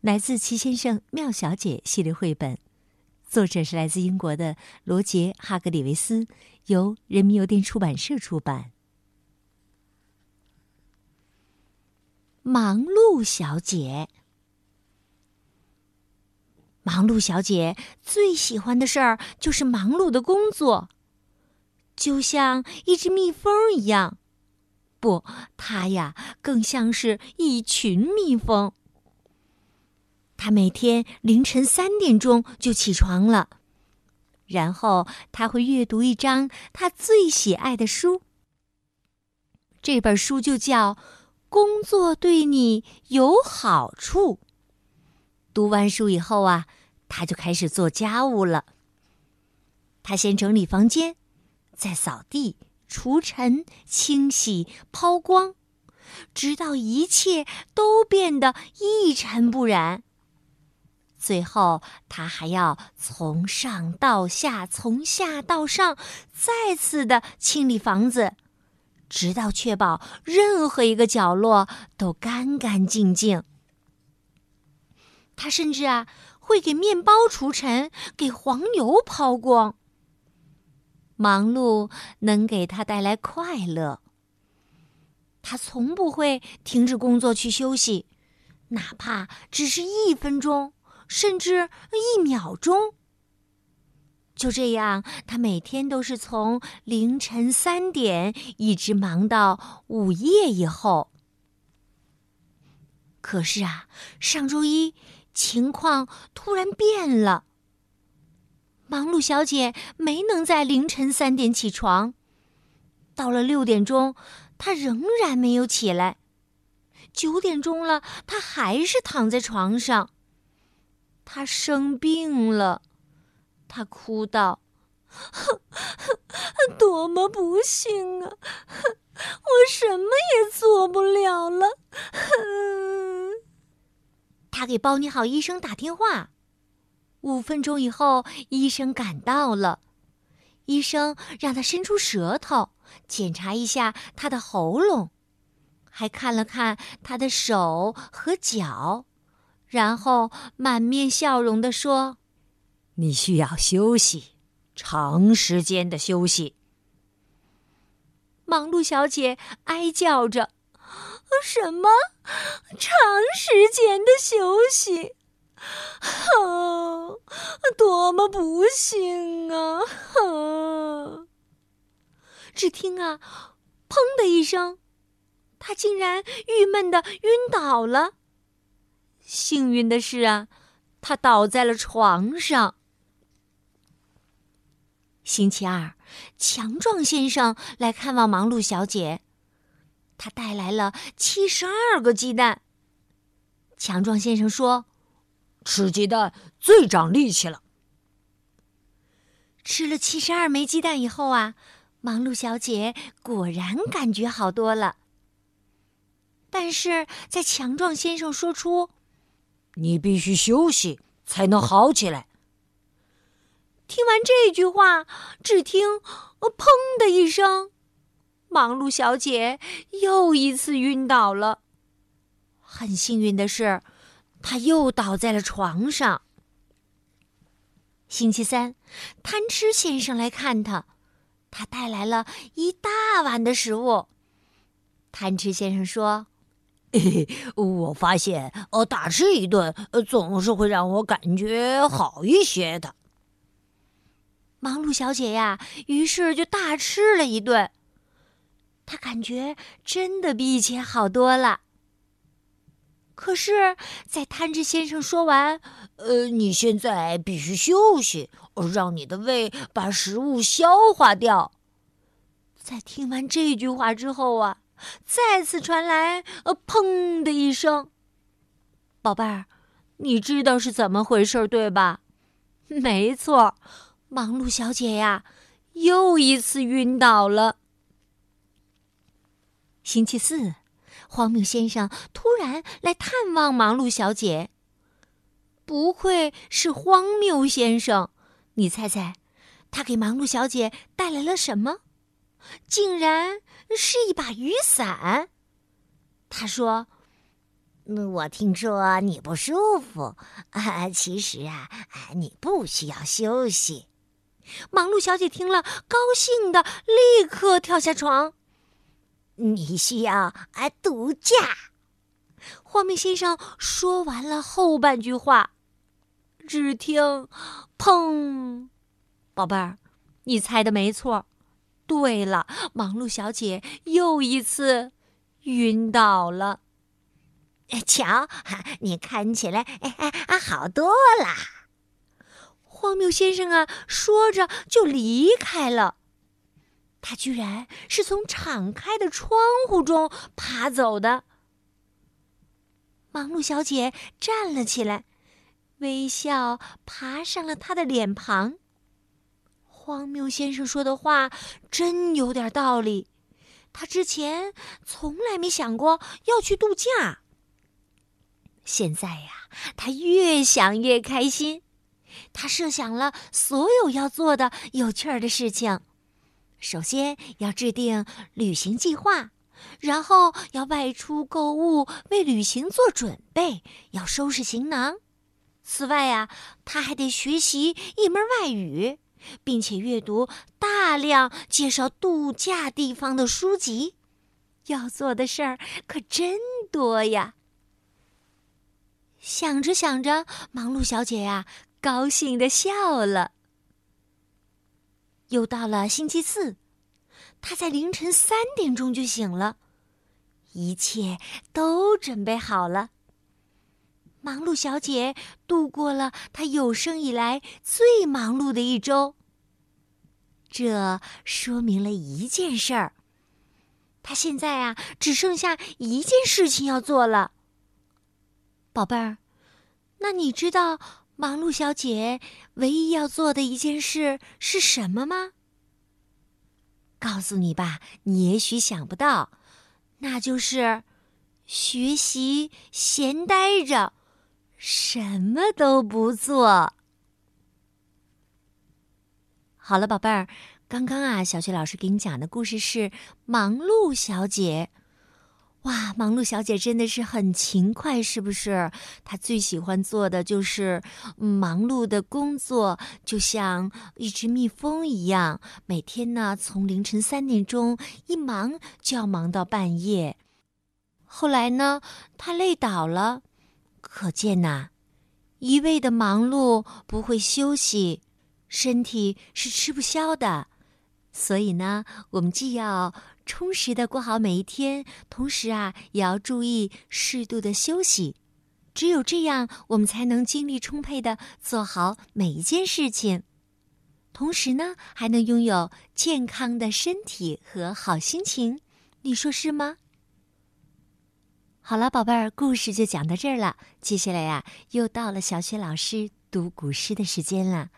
来自《齐先生妙小姐》系列绘本，作者是来自英国的罗杰·哈格里维斯，由人民邮电出版社出版。忙碌小姐，忙碌小姐最喜欢的事儿就是忙碌的工作，就像一只蜜蜂一样。不，它呀，更像是一群蜜蜂。他每天凌晨三点钟就起床了，然后他会阅读一张他最喜爱的书。这本书就叫《工作对你有好处》。读完书以后啊，他就开始做家务了。他先整理房间，再扫地、除尘、清洗、抛光，直到一切都变得一尘不染。最后，他还要从上到下，从下到上，再次的清理房子，直到确保任何一个角落都干干净净。他甚至啊，会给面包除尘，给黄油抛光。忙碌能给他带来快乐。他从不会停止工作去休息，哪怕只是一分钟。甚至一秒钟。就这样，他每天都是从凌晨三点一直忙到午夜以后。可是啊，上周一情况突然变了。忙碌小姐没能在凌晨三点起床，到了六点钟，她仍然没有起来。九点钟了，她还是躺在床上。他生病了，他哭道：“ 多么不幸啊！我什么也做不了了。”他给包尼好医生打电话，五分钟以后，医生赶到了。医生让他伸出舌头，检查一下他的喉咙，还看了看他的手和脚。然后满面笑容地说：“你需要休息，长时间的休息。”忙碌小姐哀叫着：“什么长时间的休息？哦，多么不幸啊！”只听啊，砰的一声，她竟然郁闷的晕倒了。幸运的是啊，他倒在了床上。星期二，强壮先生来看望忙碌小姐，他带来了七十二个鸡蛋。强壮先生说：“吃鸡蛋最长力气了。”吃了七十二枚鸡蛋以后啊，忙碌小姐果然感觉好多了。但是在强壮先生说出。你必须休息才能好起来。听完这句话，只听“砰”的一声，忙碌小姐又一次晕倒了。很幸运的是，她又倒在了床上。星期三，贪吃先生来看她，他带来了一大碗的食物。贪吃先生说。嘿嘿，我发现，呃，大吃一顿，呃，总是会让我感觉好一些的。忙碌小姐呀，于是就大吃了一顿，她感觉真的比以前好多了。可是，在贪吃先生说完“呃，你现在必须休息，让你的胃把食物消化掉”，在听完这句话之后啊。再次传来“呃砰”的一声，宝贝儿，你知道是怎么回事对吧？没错，忙碌小姐呀，又一次晕倒了。星期四，荒谬先生突然来探望忙碌小姐。不愧是荒谬先生，你猜猜，他给忙碌小姐带来了什么？竟然是一把雨伞。他说。我听说你不舒服，啊，其实啊，你不需要休息。忙碌小姐听了，高兴的立刻跳下床。你需要啊度假。荒谬先生说完了后半句话，只听“砰”，宝贝儿，你猜的没错。对了，忙碌小姐又一次晕倒了。瞧，你看起来哎哎啊好多啦！荒谬先生啊，说着就离开了。他居然是从敞开的窗户中爬走的。忙碌小姐站了起来，微笑爬上了他的脸庞。荒谬先生说的话真有点道理，他之前从来没想过要去度假。现在呀，他越想越开心。他设想了所有要做的有趣儿的事情：首先要制定旅行计划，然后要外出购物，为旅行做准备，要收拾行囊。此外呀，他还得学习一门外语，并且阅读大量介绍度假地方的书籍。要做的事儿可真多呀！想着想着，忙碌小姐呀，高兴的笑了。又到了星期四，她在凌晨三点钟就醒了，一切都准备好了。忙碌小姐度过了她有生以来最忙碌的一周。这说明了一件事儿：他现在啊，只剩下一件事情要做了。宝贝儿，那你知道忙碌小姐唯一要做的一件事是什么吗？告诉你吧，你也许想不到，那就是学习闲呆着，什么都不做。好了，宝贝儿，刚刚啊，小雪老师给你讲的故事是《忙碌小姐》。哇，忙碌小姐真的是很勤快，是不是？她最喜欢做的就是忙碌的工作，就像一只蜜蜂一样。每天呢，从凌晨三点钟一忙就要忙到半夜。后来呢，她累倒了，可见呐，一味的忙碌不会休息，身体是吃不消的。所以呢，我们既要充实的过好每一天，同时啊，也要注意适度的休息。只有这样，我们才能精力充沛的做好每一件事情，同时呢，还能拥有健康的身体和好心情。你说是吗？好了，宝贝儿，故事就讲到这儿了。接下来呀，又到了小雪老师读古诗的时间了。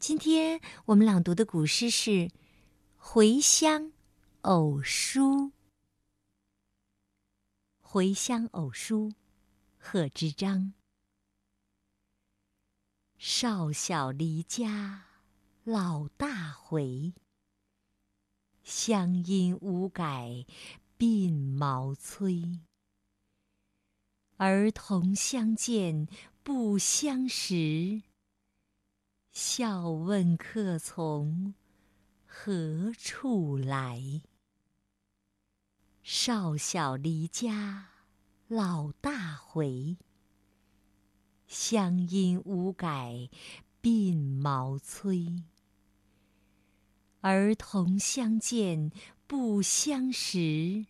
今天我们朗读的古诗是。回乡偶书，回乡偶书，贺知章。少小离家老大回，乡音无改鬓毛衰。儿童相见不相识，笑问客从。何处来？少小离家老大回，乡音无改鬓毛衰。儿童相见不相识，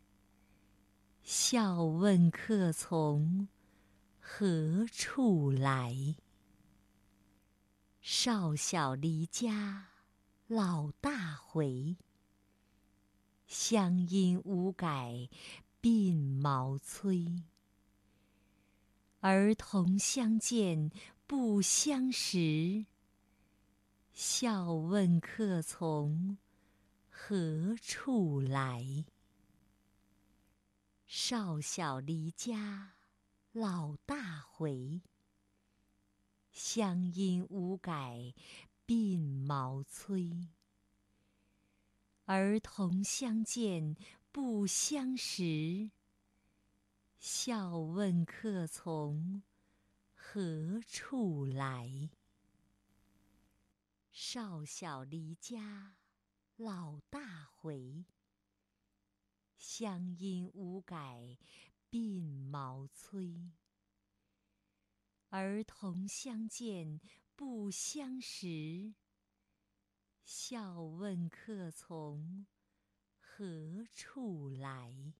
笑问客从何处来？少小离家。老大回，乡音无改鬓毛衰。儿童相见不相识，笑问客从何处来。少小离家老大回，乡音无改鬓毛衰。儿童相见不相识。笑问客从何处来？少小离家老大回，乡音无改鬓毛衰。儿童相见不相识。笑问客从何处来？